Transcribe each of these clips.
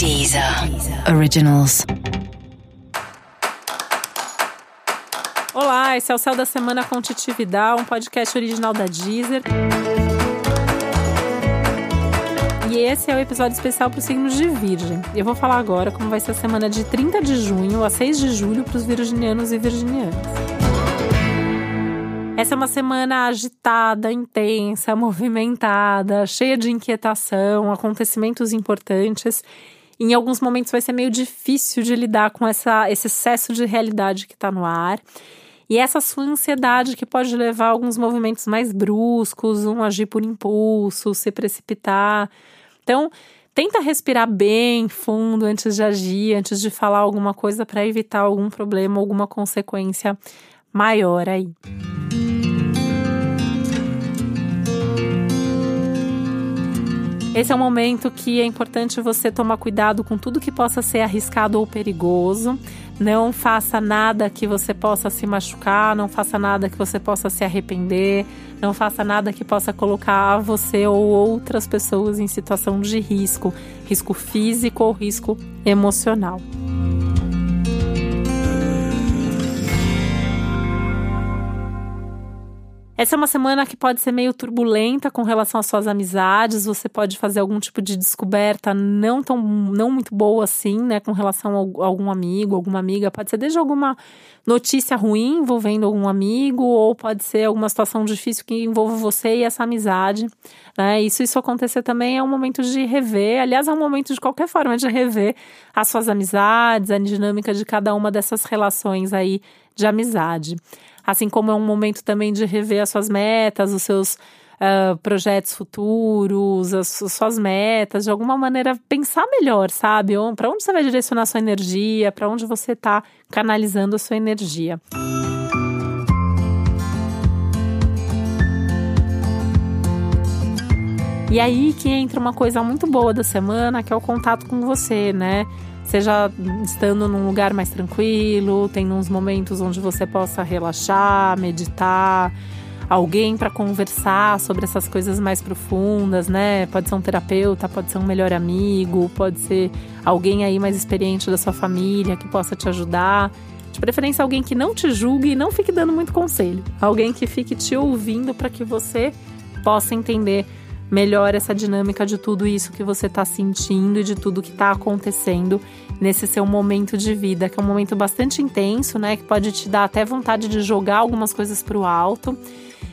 Deezer Originals. Olá, esse é o Céu da Semana com Titi Vidal, um podcast original da Deezer. E esse é o episódio especial para os signos de Virgem. Eu vou falar agora como vai ser a semana de 30 de junho a 6 de julho para os virginianos e virginianas. Essa é uma semana agitada, intensa, movimentada, cheia de inquietação, acontecimentos importantes. Em alguns momentos vai ser meio difícil de lidar com essa, esse excesso de realidade que está no ar. E essa sua ansiedade que pode levar a alguns movimentos mais bruscos, um agir por impulso, se precipitar. Então, tenta respirar bem fundo antes de agir, antes de falar alguma coisa para evitar algum problema, alguma consequência maior aí. Esse é um momento que é importante você tomar cuidado com tudo que possa ser arriscado ou perigoso. Não faça nada que você possa se machucar, não faça nada que você possa se arrepender, não faça nada que possa colocar você ou outras pessoas em situação de risco, risco físico ou risco emocional. Essa é uma semana que pode ser meio turbulenta com relação às suas amizades. Você pode fazer algum tipo de descoberta não tão não muito boa assim, né, com relação a algum amigo, alguma amiga. Pode ser desde alguma notícia ruim envolvendo algum amigo, ou pode ser alguma situação difícil que envolva você e essa amizade. Né? Isso, isso acontecer também é um momento de rever. Aliás, é um momento de qualquer forma de rever as suas amizades, a dinâmica de cada uma dessas relações aí de amizade. Assim como é um momento também de rever as suas metas, os seus uh, projetos futuros, as, as, suas metas, de alguma maneira pensar melhor, sabe? Para onde você vai direcionar sua energia, para onde você está canalizando a sua energia. E aí que entra uma coisa muito boa da semana, que é o contato com você, né? Seja estando num lugar mais tranquilo, tendo uns momentos onde você possa relaxar, meditar, alguém para conversar sobre essas coisas mais profundas, né? Pode ser um terapeuta, pode ser um melhor amigo, pode ser alguém aí mais experiente da sua família que possa te ajudar. De preferência, alguém que não te julgue e não fique dando muito conselho. Alguém que fique te ouvindo para que você possa entender melhor essa dinâmica de tudo isso que você está sentindo e de tudo que está acontecendo nesse seu momento de vida, que é um momento bastante intenso, né? Que pode te dar até vontade de jogar algumas coisas para o alto.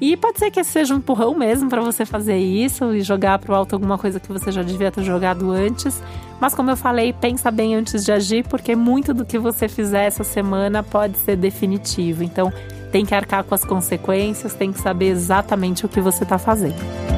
E pode ser que seja um empurrão mesmo para você fazer isso e jogar para o alto alguma coisa que você já devia ter jogado antes. Mas como eu falei, pensa bem antes de agir, porque muito do que você fizer essa semana pode ser definitivo. Então, tem que arcar com as consequências, tem que saber exatamente o que você está fazendo.